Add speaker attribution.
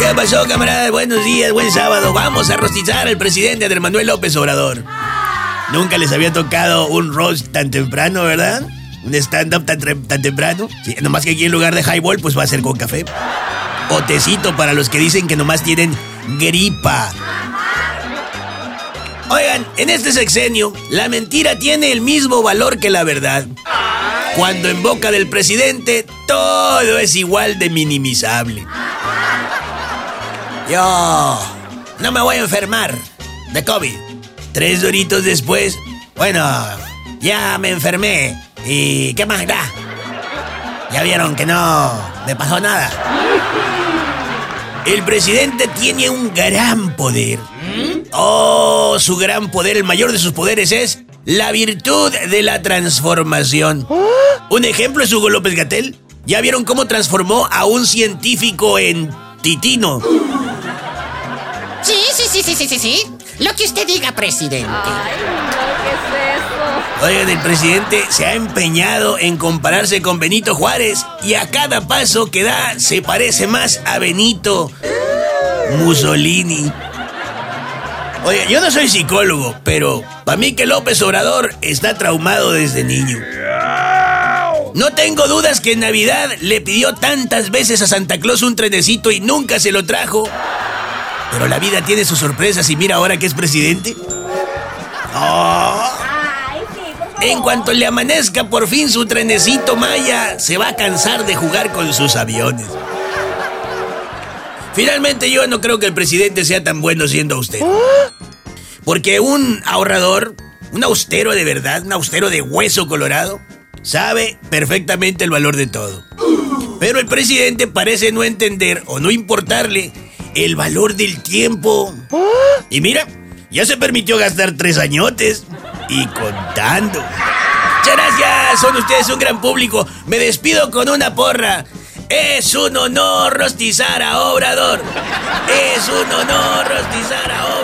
Speaker 1: ¿Qué pasó, camaradas? Buenos días, buen sábado. Vamos a rostizar al presidente Andrés Manuel López Obrador. Nunca les había tocado un roast tan temprano, ¿verdad? Un stand-up tan, tan, temprano. Nomás que aquí en lugar de highball, pues va a ser con café. O tecito para los que dicen que nomás tienen gripa. Oigan, en este sexenio, la mentira tiene el mismo valor que la verdad. Cuando en boca del presidente todo es igual de minimizable. Yo no me voy a enfermar de COVID. Tres doritos después, bueno, ya me enfermé. ¿Y qué más da? Ya vieron que no me pasó nada. El presidente tiene un gran poder. Oh, su gran poder, el mayor de sus poderes es la virtud de la transformación. Un ejemplo es Hugo López Gatel. ¿Ya vieron cómo transformó a un científico en titino?
Speaker 2: Sí, sí, sí, sí, sí, sí, sí. Lo que usted diga, presidente.
Speaker 3: Ay, no, ¿qué es eso?
Speaker 1: Oigan, el presidente se ha empeñado en compararse con Benito Juárez y a cada paso que da se parece más a Benito Mussolini. Oye, yo no soy psicólogo, pero para mí que López Obrador está traumado desde niño. No tengo dudas que en Navidad le pidió tantas veces a Santa Claus un trenecito y nunca se lo trajo. Pero la vida tiene sus sorpresas y mira ahora que es presidente. En cuanto le amanezca por fin su trenecito Maya, se va a cansar de jugar con sus aviones. Finalmente yo no creo que el presidente sea tan bueno siendo usted. Porque un ahorrador, un austero de verdad, un austero de hueso colorado, sabe perfectamente el valor de todo. Pero el presidente parece no entender o no importarle el valor del tiempo. Y mira, ya se permitió gastar tres añotes y contando. Muchas gracias, son ustedes un gran público. Me despido con una porra. Es un honor rostizar a Obrador. Es un honor rostizar a